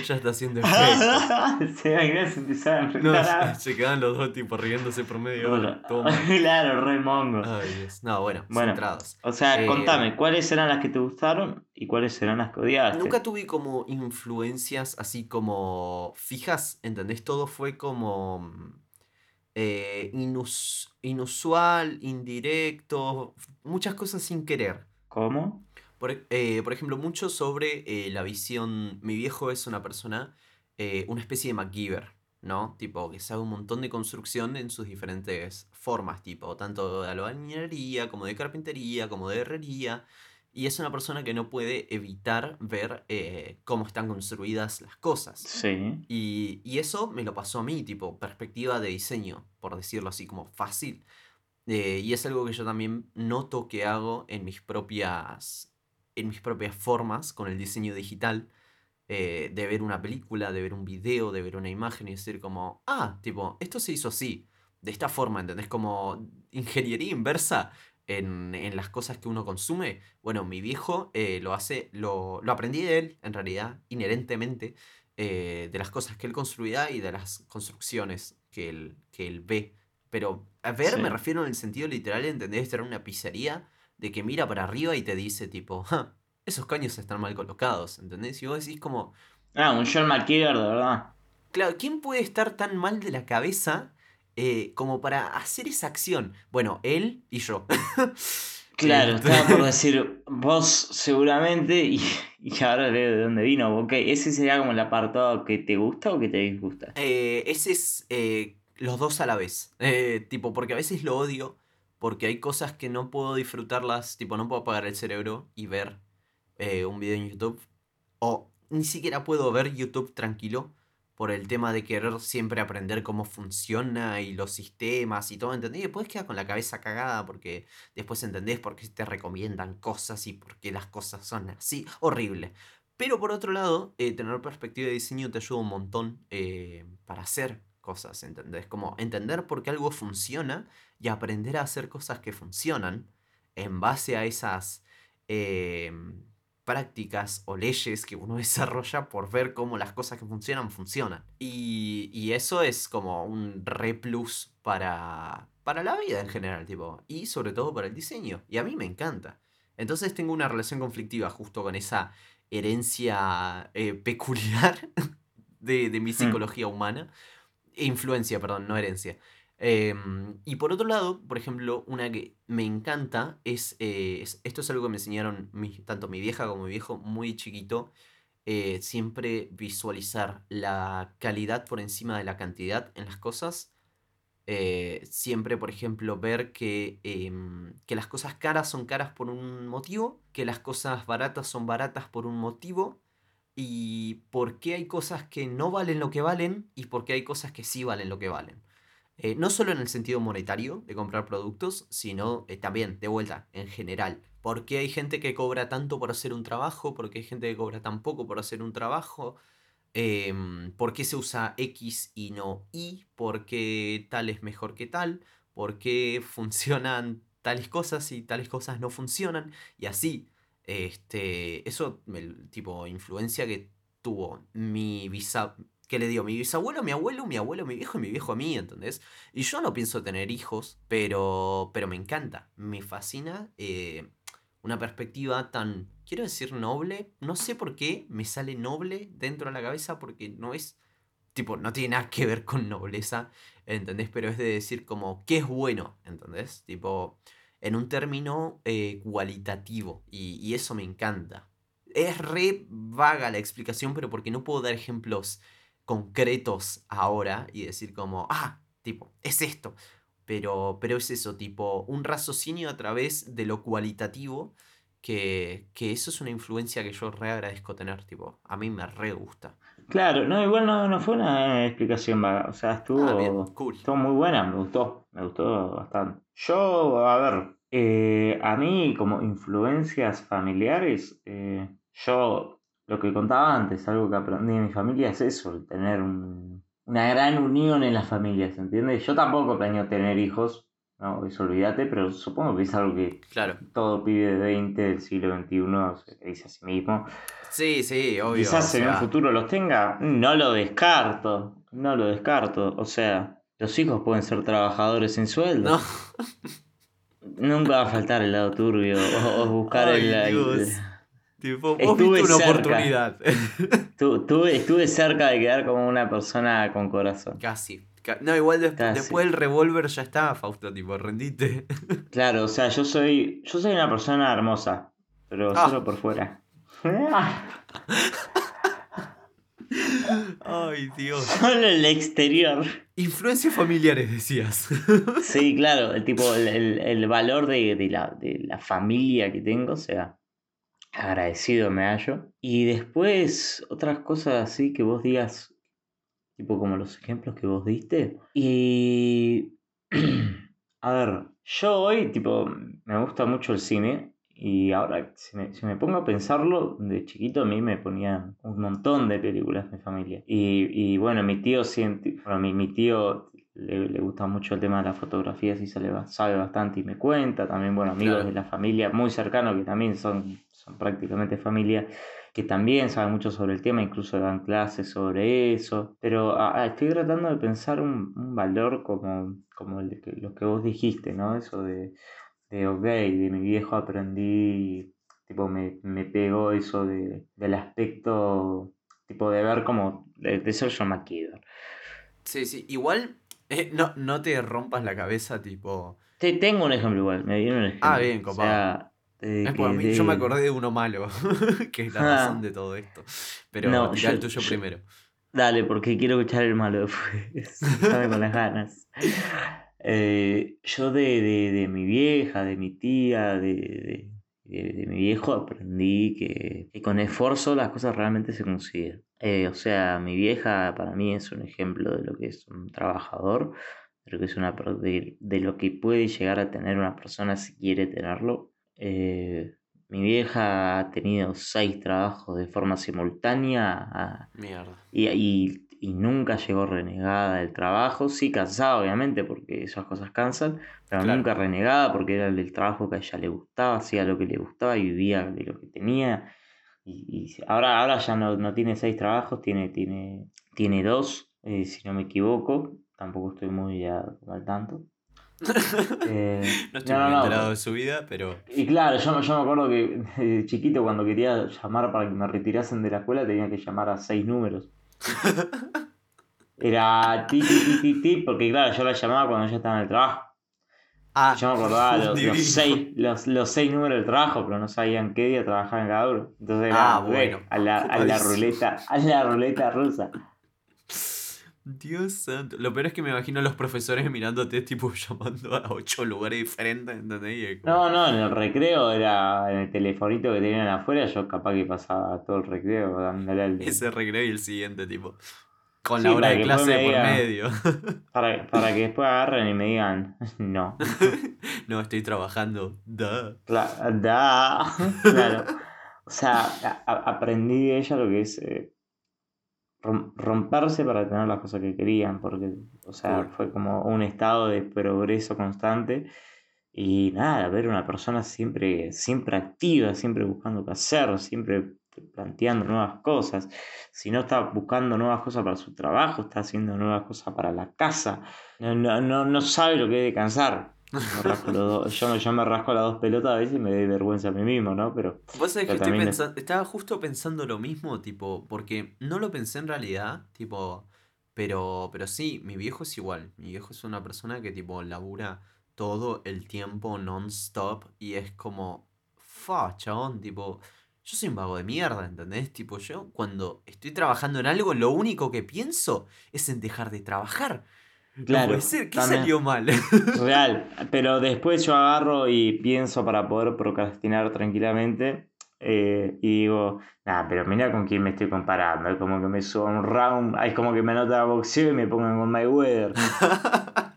ya está haciendo efecto. se va a No, enfrentar se, se quedan los dos tipo riéndose por medio. hora. Toma. Claro, re mongo. Ay, Dios. No, bueno, Bueno. centrados. O sea, Eh, contame, ¿cuáles eran las que te gustaron y cuáles serán las que odiaste? Nunca tuve como influencias así como fijas, ¿entendés? Todo fue como mm, eh, inus- inusual, indirecto, muchas cosas sin querer. ¿Cómo? Por, eh, por ejemplo, mucho sobre eh, la visión. Mi viejo es una persona, una especie de MacGyver, ¿no? Tipo, que sabe un montón de construcción en sus diferentes formas, tipo, tanto de albañilería, como de carpintería, como de herrería. Y es una persona que no puede evitar ver eh, cómo están construidas las cosas. Sí. Y, y eso me lo pasó a mí, tipo, perspectiva de diseño, por decirlo así, como fácil. Eh, y es algo que yo también noto que hago en mis propias, en mis propias formas con el diseño digital. eh, de ver una película, de ver un video, de ver una imagen y decir como, ah, tipo, esto se hizo así, de esta forma, ¿entendés? Como ingeniería inversa en, en las cosas que uno consume. Bueno, mi viejo eh, lo hace, lo, lo aprendí de él, en realidad, inherentemente, eh, de las cosas que él construía y de las construcciones que él, que él ve. Pero a ver, me refiero en el sentido literal, ¿entendés? Estar en una pizzería de que mira para arriba y te dice tipo, "Ja, esos caños están mal colocados, ¿entendés? Y vos decís como, Ah, un John McKeever, de verdad. claro, ¿quién puede estar tan mal de la cabeza eh, como para hacer esa acción? Bueno, él y yo. Claro, estaba por decir vos seguramente y, y ahora leo de dónde vino. Ok, ¿ese sería como el apartado que te gusta o que te disgusta? Eh, ese es eh, los dos a la vez. Eh, tipo, porque a veces lo odio, porque hay cosas que no puedo disfrutarlas, tipo, no puedo apagar el cerebro y ver un video en YouTube. O ni siquiera puedo ver YouTube tranquilo por el tema de querer siempre aprender cómo funciona y los sistemas y todo, ¿entendés? Y después queda con la cabeza cagada porque después entendés por qué te recomiendan cosas y por qué las cosas son así. Horrible. Pero por otro lado, eh, tener perspectiva de diseño te ayuda un montón eh, para hacer cosas, ¿entendés? Como entender por qué algo funciona y aprender a hacer cosas que funcionan en base a esas... eh, prácticas o leyes que uno desarrolla por ver cómo las cosas que funcionan funcionan. Y, y eso es como un re plus para, para la vida en general, tipo, y sobre todo para el diseño. Y a mí me encanta. Entonces tengo una relación conflictiva justo con esa herencia eh, peculiar de, de mi Mm. psicología humana. Influencia, perdón, no herencia. Em, y por otro lado, por ejemplo, una que me encanta es, eh, es- esto es algo que me enseñaron mi- tanto mi vieja como mi viejo muy chiquito, eh, siempre visualizar la calidad por encima de la cantidad en las cosas. Eh, siempre, por ejemplo, ver que, em, que las cosas caras son caras por un motivo, que las cosas baratas son baratas por un motivo, y por qué hay cosas que no valen lo que valen y por qué hay cosas que sí valen lo que valen. Eh, no solo en el sentido monetario de comprar productos, sino eh, también, de vuelta, en general. ¿Por qué hay gente que cobra tanto por hacer un trabajo? ¿Por qué hay gente que cobra tan poco por hacer un trabajo? Em, ¿por qué se usa X y no Y? ¿Por qué tal es mejor que tal? ¿Por qué funcionan tales cosas y tales cosas no funcionan? Y así, este, eso, el tipo, influencia que tuvo mi bisa, que le dio mi bisabuelo, mi abuelo, mi abuelo, mi viejo y mi viejo a mí, ¿entendés? Y yo no pienso tener hijos, pero, pero me encanta, me fascina eh, una perspectiva tan, quiero decir noble, no sé por qué me sale noble dentro de la cabeza porque no es, tipo, no tiene nada que ver con nobleza, ¿entendés? Pero es de decir como, ¿qué es bueno? ¿Entendés? Tipo, en un término eh, cualitativo y, y eso me encanta. Es re vaga la explicación, pero porque no puedo dar ejemplos concretos ahora y decir como, ah, tipo, es esto. Pero, pero es eso, tipo, un raciocinio a través de lo cualitativo, que, que eso es una influencia que yo re agradezco tener, tipo, a mí me re gusta. Claro, no, igual no, no fue una explicación vaga. O sea, Ah, bien, estuvo, cool. estuvo muy buena, me gustó, me gustó bastante. Yo, a ver, eh, a mí como influencias familiares, eh, yo lo que contaba antes, algo que aprendí de mi familia es eso, tener un- una gran unión en las familias, ¿entiendes? Yo tampoco planeo tener hijos, no, eso olvídate, pero supongo que es algo que Claro. todo pibe de 20 del siglo XXI se dice a sí mismo. Sí, sí, obvio. o Quizás en un futuro los tenga, no lo descarto, no lo descarto. O sea, los hijos pueden ser trabajadores sin sueldo. no. Nunca va a faltar el lado turbio o, o buscar Ay, el... Tipo, vos Estuve viste una cerca. oportunidad. Tu- tuve- estuve cerca de quedar como una persona con corazón. Casi. Ca- No, igual des- Casi. después del revólver ya está, Fausto, tipo, rendite. Claro, o sea, yo soy, yo soy una persona hermosa, pero Ah. solo por fuera. Ay, Dios. Solo el exterior. Influencias familiares, decías. Sí, claro, el tipo, el, el- el valor de, de la, de la familia que tengo, o sea, agradecido me hallo. Y después, otras cosas así que vos digas, tipo como los ejemplos que vos diste. Y, a ver, yo hoy, tipo, me gusta mucho el cine. Y ahora, si me, si me pongo a pensarlo, de chiquito a mí me ponían un montón de películas mi familia. Y, y bueno, mi tío siente, bueno, mi, mi tío le, le gusta mucho el tema de la fotografía, sí sabe, ba- sabe bastante y me cuenta. También, bueno, amigos Claro. de la familia muy cercanos que también son, son prácticamente familia, que también saben mucho sobre el tema, incluso dan clases sobre eso. Pero ah, ah, estoy tratando de pensar un, un valor como, como el que, lo que vos dijiste, ¿no? Eso de, de ok, de mi viejo aprendí, tipo, me, me pegó eso de, del aspecto, tipo, de ver como, de, de ser John McKeever. Sí, sí, igual eh, no, no te rompas la cabeza, tipo. Te, tengo un ejemplo igual, me viene un ejemplo. Ah, bien, O copado. sea, por mí, yo me acordé de uno malo, que es la Ah. razón de todo esto. Pero No, tirá el yo- tuyo yo- primero. Dale, porque quiero escuchar el malo después. Déjame con las ganas. Eh, yo de, de, de mi vieja, de mi tía, de, de, mi viejo aprendí que, que con esfuerzo las cosas realmente se consiguen. Eh, o sea, mi vieja para mí es un ejemplo de lo que es un trabajador, de lo que es una de lo que puede llegar a tener una persona si quiere tenerlo. Eh, mi vieja ha tenido seis trabajos de forma simultánea, Mierda. y, y- y nunca llegó renegada del trabajo, sí cansada obviamente porque esas cosas cansan, pero Claro. nunca renegada porque era el trabajo que a ella le gustaba, hacía lo que le gustaba y vivía de lo que tenía. Y, y ahora, ahora ya no, no tiene seis trabajos, tiene, tiene, tiene dos, eh, si no me equivoco. Tampoco estoy muy al tanto. Eh, No estoy no, muy no, no. enterado de su vida, pero. Y claro, yo, me- yo me acuerdo que de chiquito cuando quería llamar para que me retirasen de la escuela tenía que llamar a seis números. Era ti, ti, ti, ti, ti, porque claro, yo la llamaba cuando ya estaba en el trabajo. Ah, Yo me acordaba los, seis, los, los seis números del trabajo, pero no sabían qué día trabajaba en cada uno. Entonces era Ah, bueno. a la, a la ruleta, a la ruleta rusa. Dios santo. Lo peor es que me imagino a los profesores mirándote, tipo, llamando a ocho lugares diferentes, ¿entendés? Como- No, no, en el recreo era en el telefonito que tenían afuera, yo capaz que pasaba todo el recreo dándole al... Ese recreo y el siguiente, tipo. Con Sí, la hora de clase me por medio. Para, para que después agarren y me digan, no. no, estoy trabajando. Cla- da. Claro. O sea, a- aprendí de ella lo que es eh, romperse para tener las cosas que querían, porque, o sea, fue como un estado de progreso constante. Y nada, ver una persona siempre, siempre activa, siempre buscando qué hacer, siempre planteando nuevas cosas. Si no está buscando nuevas cosas para su trabajo, está haciendo nuevas cosas para la casa. No, no, no, no sabe lo que es descansar. Me dos- yo, me- yo me rasco las dos pelotas a veces y me doy vergüenza a mí mismo, ¿no? Pero Vos sabés que estoy pensando, estaba justo pensando lo mismo, tipo, porque no lo pensé en realidad, tipo, pero, pero sí, mi viejo es igual. Mi viejo es una persona que, tipo, labura todo el tiempo non-stop y es como, fa, chabón, tipo, yo soy un vago de mierda, ¿entendés? Tipo, yo cuando estoy trabajando en algo, lo único que pienso es en dejar de trabajar. No Claro, puede ser, ¿qué también. salió mal? real. Pero después yo agarro y pienso para poder procrastinar tranquilamente. eh, y digo, nada, pero mira con quién me estoy comparando. Es como que me subo a un round, es como que me anota boxeo y me pongan con Mayweather.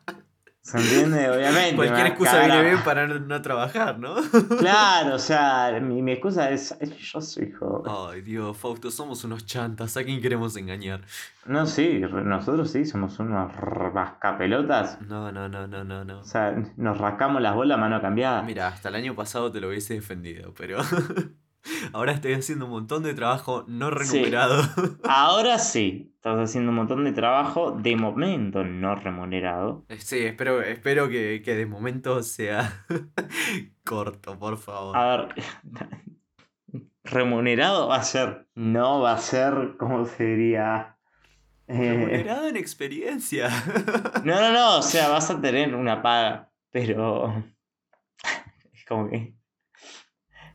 ¿Se entiende? Obviamente. me Cualquier excusa viene bien para no, no trabajar, ¿no? Claro, o sea, mi, mi excusa es, es yo soy joven. Ay, Dios, Fausto, somos unos chantas, ¿a quién queremos engañar? No, sí, nosotros sí somos unos rascapelotas. No, no, no, no, no, no. O sea, nos rascamos las bolas a mano cambiada. Mira, hasta el año pasado te lo hubiese defendido, pero ahora estoy haciendo un montón de trabajo no Sí. remunerado. Ahora sí, estás haciendo un montón de trabajo de momento no remunerado. Sí, espero, espero que, que de momento sea corto, por favor. A ver, remunerado va a ser, no va a ser, ¿cómo se diría? Eh, Remunerado en experiencia. no, no, no, o sea, vas a tener una paga, pero es como que...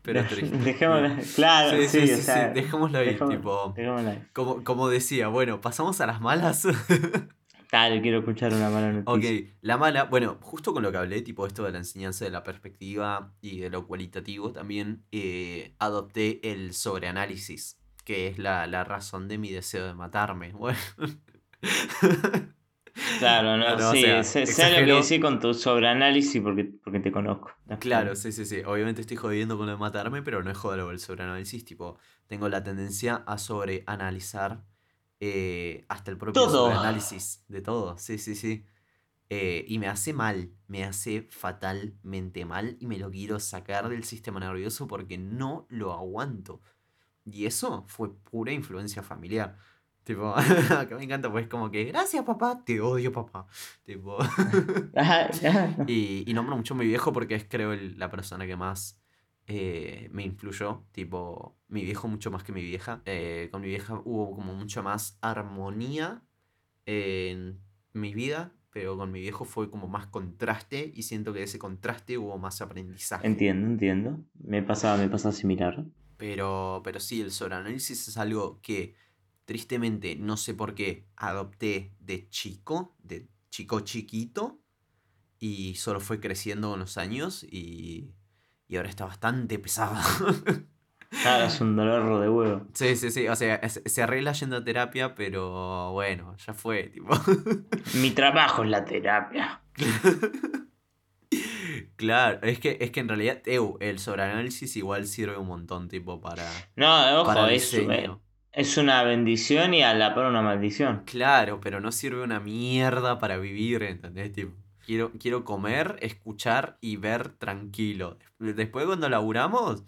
Pero triste. Dejémosla, claro, sí, Sí, sí, sí, o sea, sí, dejémoslo ahí, dejémosla- tipo. dejémosla ahí. Como, como decía, bueno, pasamos a las malas. Dale, quiero escuchar una mala Ok, noticia. la mala, bueno, justo con lo que hablé, tipo esto de la enseñanza de la perspectiva y de lo cualitativo, también eh, adopté el sobreanálisis, que es la, la razón de mi deseo de matarme. Bueno. Claro, no, No, o sí, sea, sé, sé lo que decís con tu sobreanálisis porque, porque te conozco. Claro, sí, sí, sí. Obviamente estoy jodiendo con lo de matarme, pero no es joder el sobreanálisis. Tipo, tengo la tendencia a sobreanalizar eh, hasta el propio Todo. sobreanálisis de todo. Sí, sí, sí. Eh, y me hace mal, me hace fatalmente mal y me lo quiero sacar del sistema nervioso porque no lo aguanto. Y eso fue pura influencia familiar. Tipo, acá me encanta, pues como que, gracias papá, te odio papá. Tipo, Ah, y, y nombro mucho a mi viejo porque es creo el- la persona que más eh, me influyó. Tipo, mi viejo mucho más que mi vieja. Eh, con mi vieja hubo como mucha más armonía en mi vida, pero con mi viejo fue como más contraste y siento que de ese contraste hubo más aprendizaje. Entiendo, entiendo. Me pasa, me pasa similar. Pero, pero sí, el sobreanálisis es algo que tristemente no sé por qué adopté de chico, de chico chiquito, y solo fue creciendo con los años y, y ahora está bastante pesado. Claro, es un dolor de huevo. sí, sí, sí, o sea, se arregla yendo a terapia, pero bueno, ya fue, tipo. Mi trabajo es la terapia. claro, es que, es que en realidad, el sobreanálisis igual sirve un montón, tipo, para, No, ojo, para es. Es una bendición y a la par una maldición. Claro, pero no sirve una mierda para vivir, ¿entendés? Tipo, quiero, quiero comer, escuchar y ver tranquilo. Después cuando laburamos,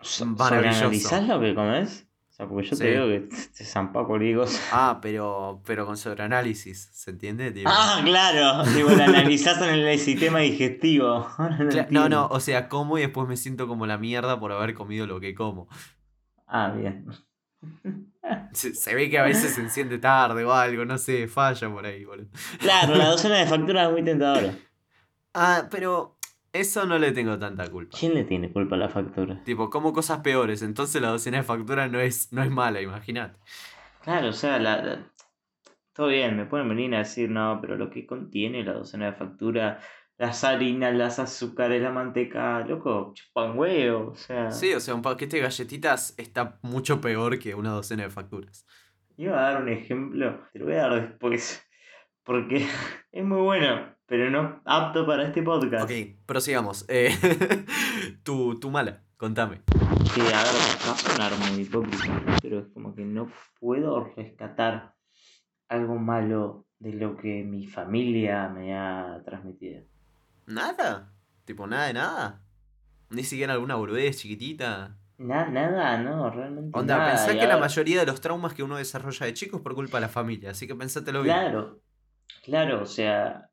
So- Maravilloso. ¿Sobreanalizás lo que comes? O sea, porque yo Sí. te veo que te zampa cólicos. Ah, pero, pero con sobreanálisis, ¿se entiende? Tipo, Ah, claro. Digo, lo analizás en el sistema digestivo. No, no, o sea, como y después me siento como la mierda por haber comido lo que como. Ah, bien. Se, se ve que a veces se enciende tarde o algo, no sé, falla por ahí, boludo. Claro, la docena de facturas es muy tentadora. Ah, pero eso no le tengo tanta culpa. ¿Quién le tiene culpa a la factura? Tipo, como cosas peores, entonces la docena de facturas no es, no es mala, imagínate. Claro, o sea, la, la- todo bien, me pueden venir a decir, no, pero lo que contiene la docena de factura, las harinas, las azúcares, la manteca, loco, chupan huevo, o sea. Sí, o sea, un paquete de galletitas está mucho peor que una docena de facturas. Iba a dar un ejemplo, te lo voy a dar después, porque es muy bueno, pero no apto para este podcast. Ok, prosigamos. Eh, tu, tu mala, contame. Que, a ver, va a sonar muy hipócrita, pero es como que no puedo rescatar algo malo de lo que mi familia me ha transmitido. ¿Nada? Tipo, nada de nada. Ni siquiera alguna boludez chiquitita. Na- nada, no, realmente Onda, nada. pensá y que la mayoría de los traumas que uno desarrolla de chico es por culpa de la familia, así que pensátelo bien. Claro, claro, o sea...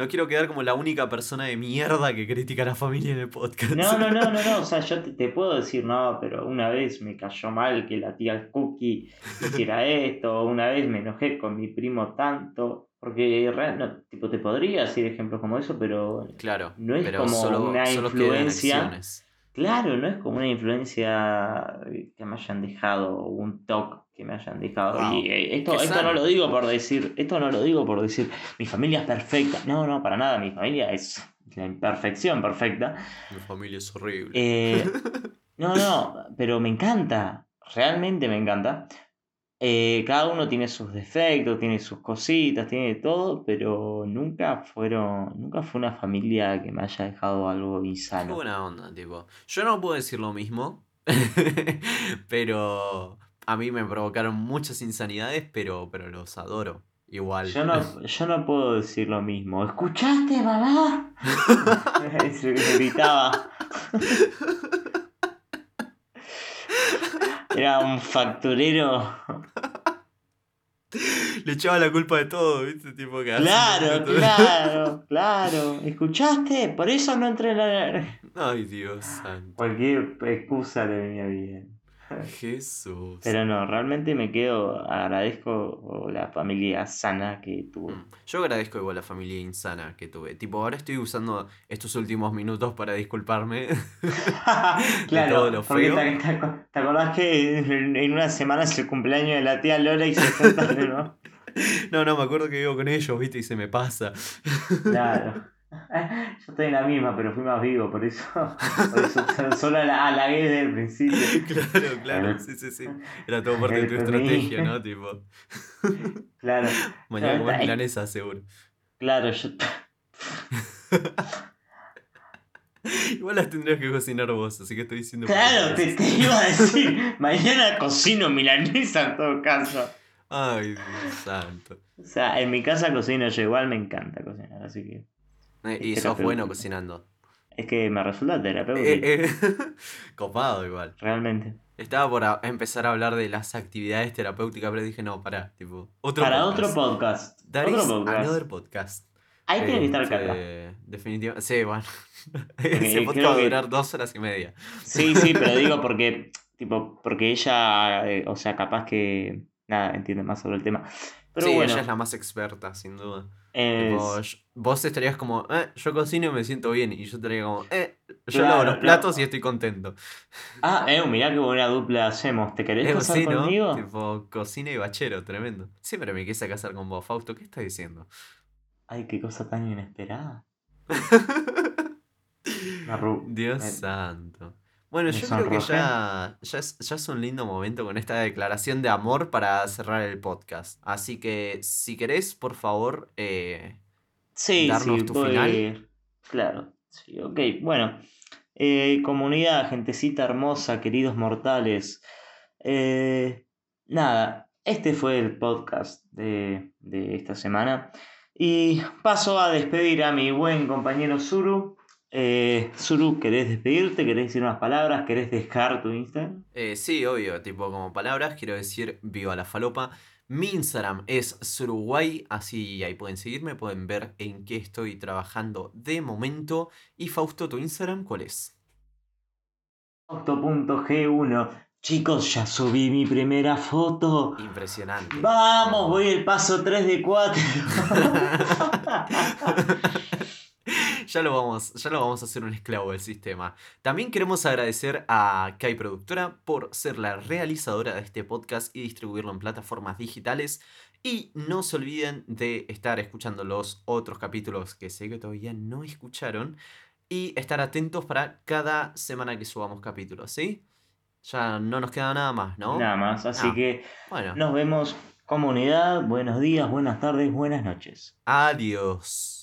No quiero quedar como la única persona de mierda que critica a la familia en el podcast. No, no, no, no, no, o sea, yo te, te puedo decir, no, pero una vez me cayó mal que la tía Cookie hiciera esto, o una vez me enojé con mi primo tanto, porque real- no, tipo, te podría decir ejemplos como eso, pero Claro, No es pero como solo, una solo quedan influencia. Claro, no es como una influencia que me hayan dejado, o un toque que me hayan dejado. Wow, Y eh, esto, esto no lo digo por decir, esto no lo digo por decir, mi familia es perfecta. No, no, para nada, mi familia es la imperfección perfecta. Mi familia es horrible. Eh, no, no, pero me encanta, realmente me encanta. Eh, cada uno tiene sus defectos, tiene sus cositas, tiene todo, pero nunca fueron, nunca fue una familia que me haya dejado algo Qué insano. buena onda, tipo. Yo no puedo decir lo mismo, pero a mí me provocaron muchas insanidades, pero, pero los adoro. Igual. Yo no, yo no puedo decir lo mismo. ¿Escuchaste, mamá? Gritaba. Era un facturero. Le echaba la culpa de todo, ¿viste? Tipo que Claro, claro, claro. ¿Escuchaste? Por eso no entré en la... Ay, Dios santo. Cualquier excusa le venía bien. Jesús. Pero no, realmente me quedo, agradezco la familia sana que tuvo. Mm. Yo agradezco igual la familia insana que tuve. Tipo, ahora estoy usando estos últimos minutos para disculparme. claro, todo lo porque te, te aco- te acordás que en, una semana es el cumpleaños de la tía Lola y se juntan de nuevo? No, no, me acuerdo que vivo con ellos, ¿viste? Y se me pasa. Claro. Yo estoy en la misma, pero fui más vivo, por eso, por eso solo la halagué desde el principio. Claro, claro, sí, sí, sí. Era todo parte de tu estrategia, ¿no? Tipo, Claro, mañana comer está- milanesa, seguro. claro, yo... Igual las tendrías que cocinar vos, así que estoy diciendo. Claro, te, te iba a decir, mañana cocino milanesa en todo caso. Ay, Dios santo. O sea, en mi casa cocino yo, igual me encanta cocinar, así que Eh, y Es sos bueno cocinando. es que me resulta terapéutico, Eh, eh, Copado igual. realmente. Estaba por a- empezar a hablar de las actividades terapéuticas, pero dije, no, pará, tipo, otro Para podcast. otro podcast. That otro is podcast. another podcast. Ahí tiene que estar Cata. Definitivamente. Sí, bueno. Ese podcast va a que- durar dos horas y media. Sí, sí, pero digo porque, tipo, porque ella, eh, o sea, capaz que, nada, entiende más sobre el tema. Pero sí, bueno, ella es la más experta, sin duda. Tipo, yo- vos estarías como, eh, yo cocino y me siento bien. Y yo estaría como, eh, yo Claro, lavo los platos y estoy contento. Ah, eh, mirá qué buena dupla hacemos. ¿Te querés Eh, casar sí, ¿no? conmigo? Tipo, cocina y bachero, tremendo. Siempre me quise casar con vos, Fausto. ¿Qué estás diciendo? Ay, qué cosa tan inesperada. Dios me- santo. Bueno, me yo creo que ya, ya, es, ya es un lindo momento con esta declaración de amor para cerrar el podcast. Así que, si querés, por favor, eh, Sí, darnos sí, tu voy- final. Claro, sí, ok. Bueno, eh, comunidad, gentecita hermosa, queridos mortales. eh, nada, este fue el podcast de, de esta semana. Y paso a despedir a mi buen compañero Zuru. Eh, Zuru, ¿querés despedirte? ¿Querés decir unas palabras? ¿Querés dejar tu Instagram? Eh, sí, obvio, tipo como palabras, quiero decir viva la falopa. Mi Instagram es Suruguay, así ahí pueden seguirme, pueden ver en qué estoy trabajando de momento. Y Fausto, ¿tu Instagram cuál es? Fausto.g1. Chicos, ya subí mi primera foto. Impresionante. Vamos, voy el paso 3 de 4. ya, lo vamos, ya lo vamos a hacer un esclavo del sistema. También queremos agradecer a Kai Productora por ser la realizadora de este podcast y distribuirlo en plataformas digitales. Y no se olviden de estar escuchando los otros capítulos que sé que todavía no escucharon. Y estar atentos para cada semana que subamos capítulos, ¿sí? Ya no nos queda nada más, ¿no? Nada más, así Ah, que Bueno, nos vemos comunidad. Buenos días, buenas tardes, buenas noches. adiós.